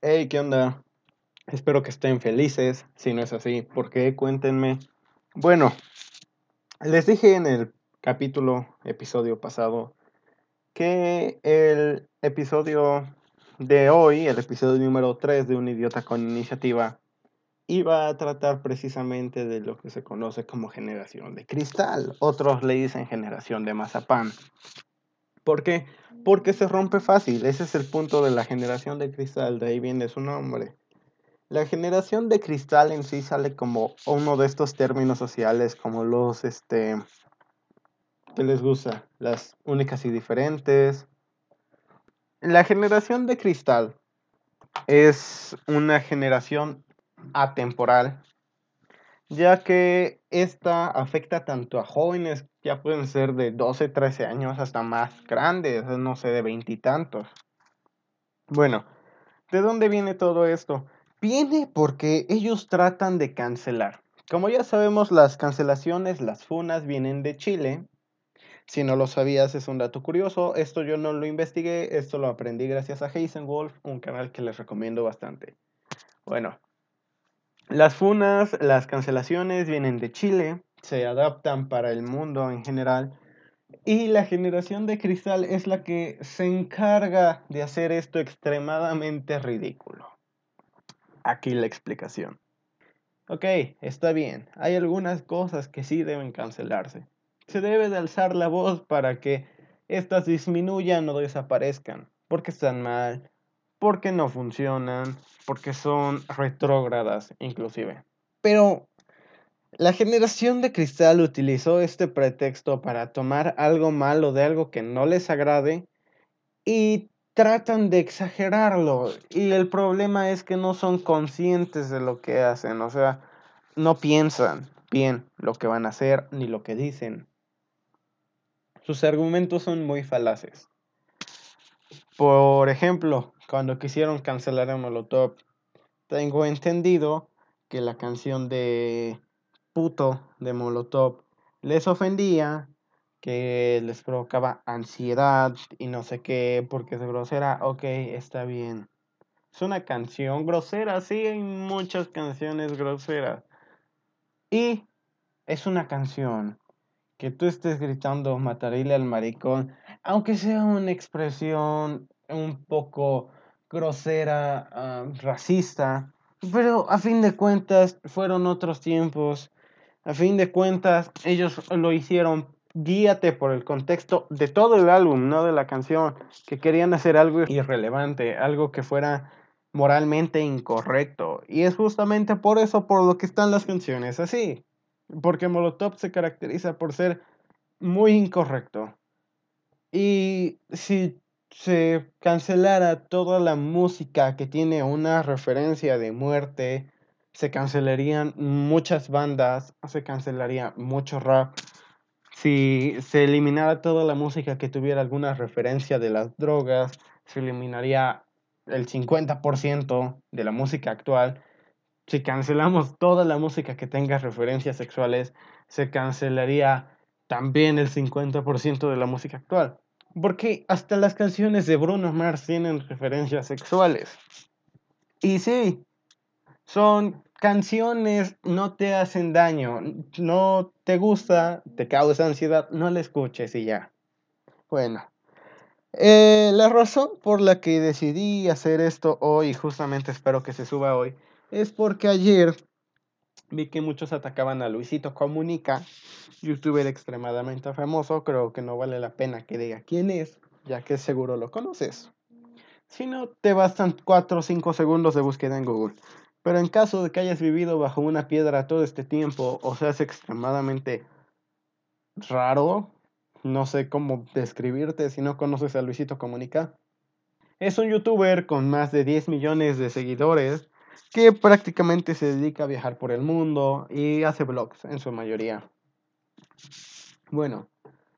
Hey, ¿qué onda? Espero que estén felices. Si no es así, ¿por qué? Cuéntenme. Bueno, les dije en el capítulo, episodio pasado, que el episodio de hoy, el episodio número 3 de Un idiota con iniciativa, iba a tratar precisamente de lo que se conoce como generación de cristal. Otros le dicen generación de mazapán. ¿Por qué? Porque se rompe fácil. Ese es el punto de la generación de cristal. De ahí viene su nombre. La generación de cristal en sí sale como uno de estos términos sociales, como los, este, ¿qué les gusta? Las únicas y diferentes. La generación de cristal es una generación atemporal ya que esta afecta tanto a jóvenes, ya pueden ser de 12, 13 años, hasta más grandes, no sé, de veintitantos. Bueno, ¿de dónde viene todo esto? Viene porque ellos tratan de cancelar. Como ya sabemos, las cancelaciones, las funas vienen de Chile. Si no lo sabías, es un dato curioso. Esto yo no lo investigué, esto lo aprendí gracias a Wolf, un canal que les recomiendo bastante. Bueno, las funas, las cancelaciones vienen de Chile, se adaptan para el mundo en general y la generación de cristal es la que se encarga de hacer esto extremadamente ridículo. Aquí la explicación. Ok, está bien, hay algunas cosas que sí deben cancelarse. Se debe de alzar la voz para que éstas disminuyan o desaparezcan, porque están mal, porque no funcionan, porque son retrógradas inclusive. Pero la generación de cristal utilizó este pretexto para tomar algo malo de algo que no les agrade y tratan de exagerarlo. Y el problema es que no son conscientes de lo que hacen, o sea, no piensan bien lo que van a hacer ni lo que dicen. Sus argumentos son muy falaces. Por ejemplo, cuando quisieron cancelar a Molotov, tengo entendido que la canción de puto de Molotov les ofendía, que les provocaba ansiedad y no sé qué, porque es grosera. Ok, está bien. Es una canción grosera, sí, hay muchas canciones groseras. Y es una canción que tú estés gritando matarile al maricón, aunque sea una expresión un poco grosera, ah, racista, pero a fin de cuentas fueron otros tiempos. A fin de cuentas ellos lo hicieron guíate por el contexto de todo el álbum, no de la canción, que querían hacer algo irrelevante, algo que fuera moralmente incorrecto. Y es justamente por eso por lo que están las canciones así. Porque Molotov se caracteriza por ser muy incorrecto. Y si se cancelara toda la música que tiene una referencia de muerte, se cancelarían muchas bandas, se cancelaría mucho rap. Si se eliminara toda la música que tuviera alguna referencia de las drogas, se eliminaría el 50% de la música actual si cancelamos toda la música que tenga referencias sexuales, se cancelaría también el 50% de la música actual. Porque hasta las canciones de Bruno Mars tienen referencias sexuales. Y sí, son canciones, no te hacen daño, no te gusta, te causa ansiedad, no la escuches y ya. Bueno, eh, la razón por la que decidí hacer esto hoy, justamente espero que se suba hoy, es porque ayer vi que muchos atacaban a Luisito Comunica, youtuber extremadamente famoso, creo que no vale la pena que diga quién es, ya que seguro lo conoces. Si no, te bastan 4 o 5 segundos de búsqueda en Google. Pero en caso de que hayas vivido bajo una piedra todo este tiempo o seas extremadamente raro, no sé cómo describirte si no conoces a Luisito Comunica. Es un youtuber con más de 10 millones de seguidores que prácticamente se dedica a viajar por el mundo y hace vlogs en su mayoría. Bueno,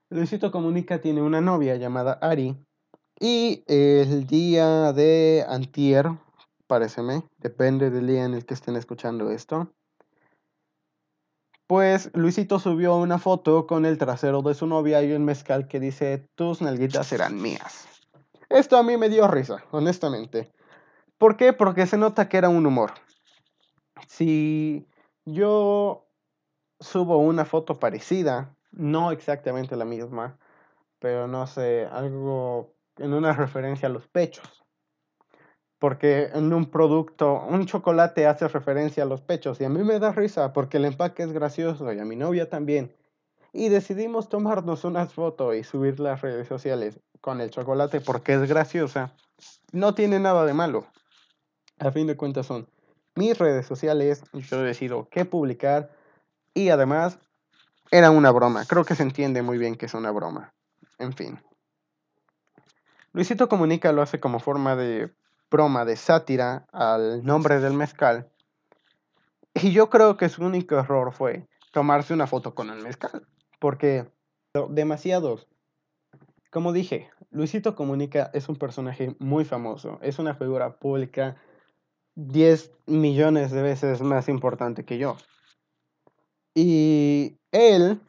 Luisito Comunica tiene una novia llamada Ari y el día de antier, pareceme, depende del día en el que estén escuchando esto, pues Luisito subió una foto con el trasero de su novia y un mezcal que dice tus nalguitas serán mías. Esto a mí me dio risa, honestamente. ¿Por qué? Porque se nota que era un humor. Si yo subo una foto parecida, no exactamente la misma, pero no sé, algo en una referencia a los pechos. Porque en un producto, un chocolate hace referencia a los pechos y a mí me da risa porque el empaque es gracioso y a mi novia también. Y decidimos tomarnos unas fotos y subir las redes sociales con el chocolate porque es graciosa. No tiene nada de malo. A fin de cuentas son mis redes sociales, yo decido qué publicar y además era una broma. Creo que se entiende muy bien que es una broma. En fin. Luisito Comunica lo hace como forma de broma, de sátira al nombre del mezcal. Y yo creo que su único error fue tomarse una foto con el mezcal. Porque demasiados. Como dije, Luisito Comunica es un personaje muy famoso. Es una figura pública 10 millones de veces más importante que yo. Y él,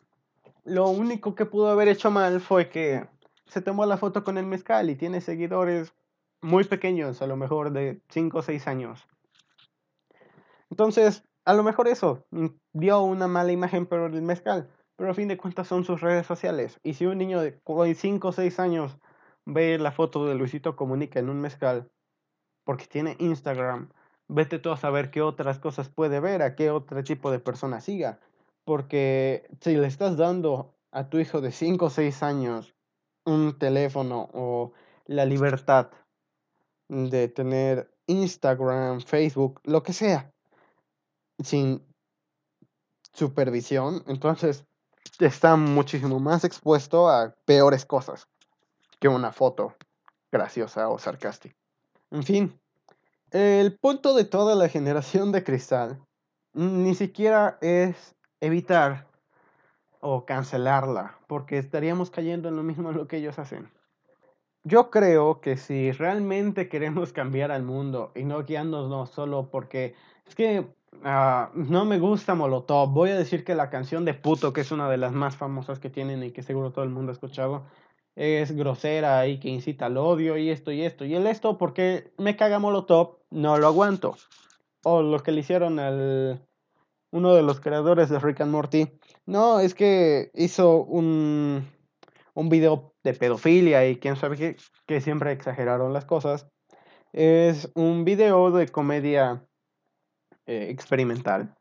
lo único que pudo haber hecho mal fue que se tomó la foto con el mezcal y tiene seguidores muy pequeños, a lo mejor de 5 o 6 años. Entonces, a lo mejor eso dio una mala imagen por el mezcal, pero a fin de cuentas son sus redes sociales. Y si un niño de 5 o 6 años ve la foto de Luisito Comunica en un mezcal, porque tiene Instagram, vete tú a saber qué otras cosas puede ver, a qué otro tipo de persona siga. Porque si le estás dando a tu hijo de 5 o 6 años un teléfono o la libertad de tener Instagram, Facebook, lo que sea, sin supervisión, entonces está muchísimo más expuesto a peores cosas que una foto graciosa o sarcástica. En fin, el punto de toda la generación de cristal ni siquiera es evitar o cancelarla, porque estaríamos cayendo en lo mismo en lo que ellos hacen. Yo creo que si realmente queremos cambiar al mundo y no guiándonos solo porque es que ah, no me gusta Molotov, voy a decir que la canción de Puto, que es una de las más famosas que tienen y que seguro todo el mundo ha escuchado, es grosera y que incita al odio y esto y esto. Y el esto porque me caga Molotov, no lo aguanto. O lo que le hicieron al uno de los creadores de Rick and Morty. No, es que hizo un, un video de pedofilia y quién sabe que siempre exageraron las cosas. Es un video de comedia eh, experimental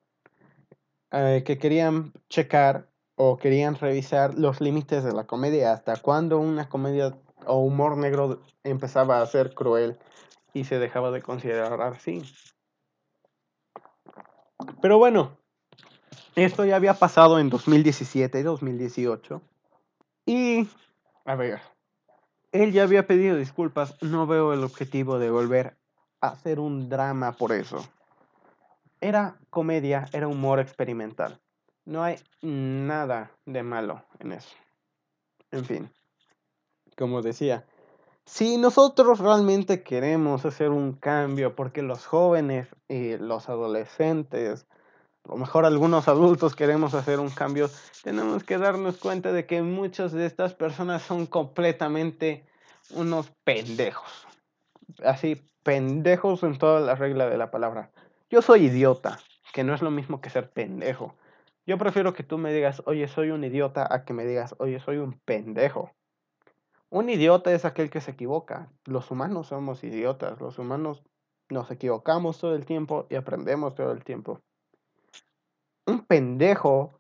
eh, que querían checar o querían revisar los límites de la comedia, hasta cuándo una comedia o humor negro empezaba a ser cruel y se dejaba de considerar así. Pero bueno, esto ya había pasado en 2017 y 2018. Y, a ver, él ya había pedido disculpas. No veo el objetivo de volver a hacer un drama por eso. Era comedia, era humor experimental. No hay nada de malo en eso. En fin, como decía, si nosotros realmente queremos hacer un cambio, porque los jóvenes y los adolescentes a lo mejor algunos adultos queremos hacer un cambio, tenemos que darnos cuenta de que muchas de estas personas son completamente unos pendejos. Así, pendejos en toda la regla de la palabra. Yo soy idiota, que no es lo mismo que ser pendejo. Yo prefiero que tú me digas, oye, soy un idiota, a que me digas, oye, soy un pendejo. Un idiota es aquel que se equivoca. Los humanos somos idiotas. Los humanos nos equivocamos todo el tiempo y aprendemos todo el tiempo un pendejo,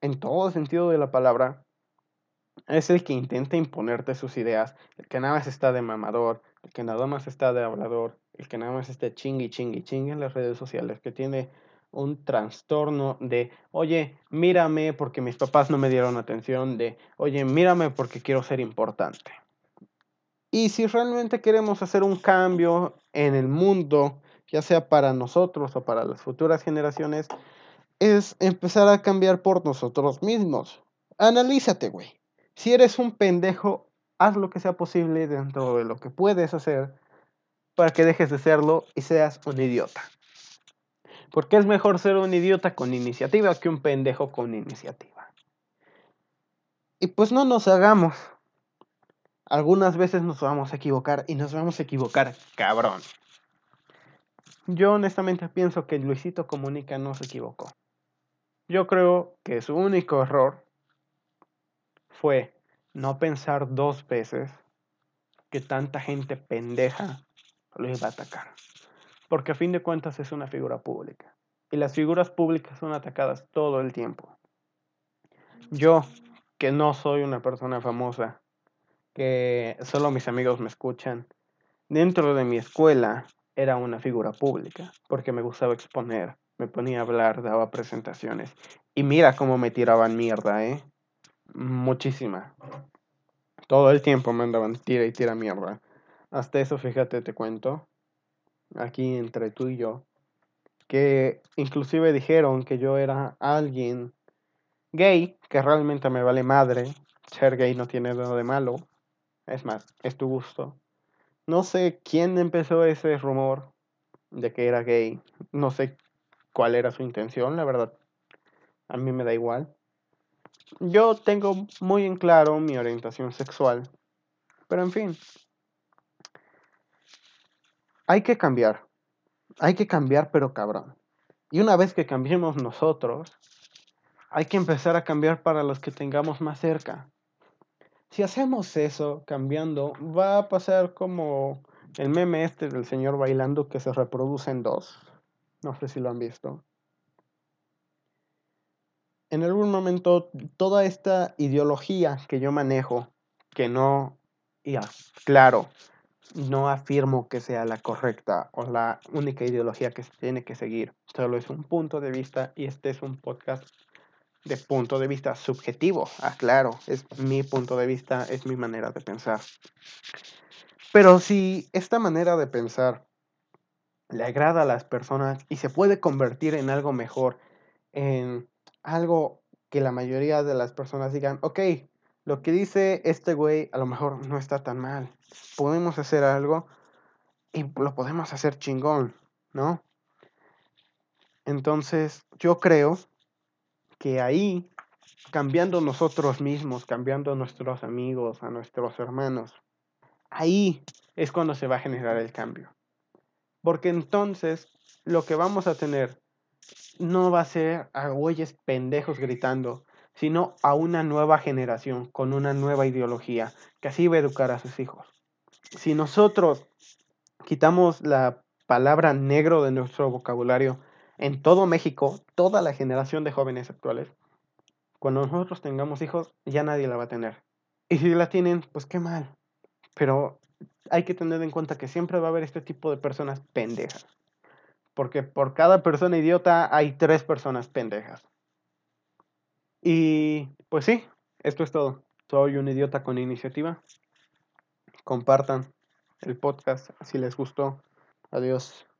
en todo sentido de la palabra, es el que intenta imponerte sus ideas, el que nada más está de mamador, el que nada más está de hablador, el que nada más está chingui, chingui, chingui en las redes sociales, que tiene un trastorno de, oye, mírame porque mis papás no me dieron atención, de, oye, mírame porque quiero ser importante. Y si realmente queremos hacer un cambio en el mundo, ya sea para nosotros o para las futuras generaciones, es empezar a cambiar por nosotros mismos. Analízate, güey. Si eres un pendejo, haz lo que sea posible dentro de lo que puedes hacer para que dejes de serlo y seas un idiota. Porque es mejor ser un idiota con iniciativa que un pendejo con iniciativa. Y pues no nos hagamos. Algunas veces nos vamos a equivocar y nos vamos a equivocar cabrón. yo honestamente pienso que Luisito Comunica no se equivocó. Yo creo que su único error fue no pensar dos veces que tanta gente pendeja lo iba a atacar. Porque a fin de cuentas es una figura pública. Y las figuras públicas son atacadas todo el tiempo. Yo, que no soy una persona famosa, que solo mis amigos me escuchan, dentro de mi escuela era una figura pública, porque me gustaba exponer, me ponía a hablar, daba presentaciones. Y mira cómo me tiraban mierda, ¿eh? Muchísima. Todo el tiempo me andaban tira y tira mierda. Hasta eso, fíjate, te cuento, aquí entre tú y yo, que inclusive dijeron que yo era alguien gay, que realmente me vale madre. Ser gay no tiene nada de malo. Es más, es tu gusto. No sé quién empezó ese rumor de que era gay. No sé cuál era su intención, la verdad. A mí me da igual. Yo tengo muy en claro mi orientación sexual. Pero en fin. Hay que cambiar. Hay que cambiar, pero cabrón. Y una vez que cambiemos nosotros, hay que empezar a cambiar para los que tengamos más cerca. Si hacemos eso, cambiando, va a pasar como el meme este del señor bailando que se reproduce en dos. No sé si lo han visto. En algún momento, toda esta ideología que yo manejo, que no, ya, claro, no afirmo que sea la correcta o la única ideología que se tiene que seguir. Solo es un punto de vista y este es un podcast de punto de vista subjetivo. Ah, claro, es mi punto de vista, es mi manera de pensar. Pero si esta manera de pensar le agrada a las personas y se puede convertir en algo mejor, en algo que la mayoría de las personas digan, ok, lo que dice este güey a lo mejor no está tan mal. Podemos hacer algo y lo podemos hacer chingón, ¿no? Entonces, yo creo que ahí, cambiando nosotros mismos, cambiando a nuestros amigos, a nuestros hermanos, ahí es cuando se va a generar el cambio. Porque entonces lo que vamos a tener no va a ser a güeyes pendejos gritando, sino a una nueva generación con una nueva ideología que así va a educar a sus hijos. Si nosotros quitamos la palabra negro de nuestro vocabulario en todo México, toda la generación de jóvenes actuales, cuando nosotros tengamos hijos, ya nadie la va a tener. Y si la tienen, pues qué mal. Pero hay que tener en cuenta que siempre va a haber este tipo de personas pendejas. Porque por cada persona idiota hay tres personas pendejas. Y pues sí, esto es todo. Soy un idiota con iniciativa. Compartan el podcast si les gustó. Adiós.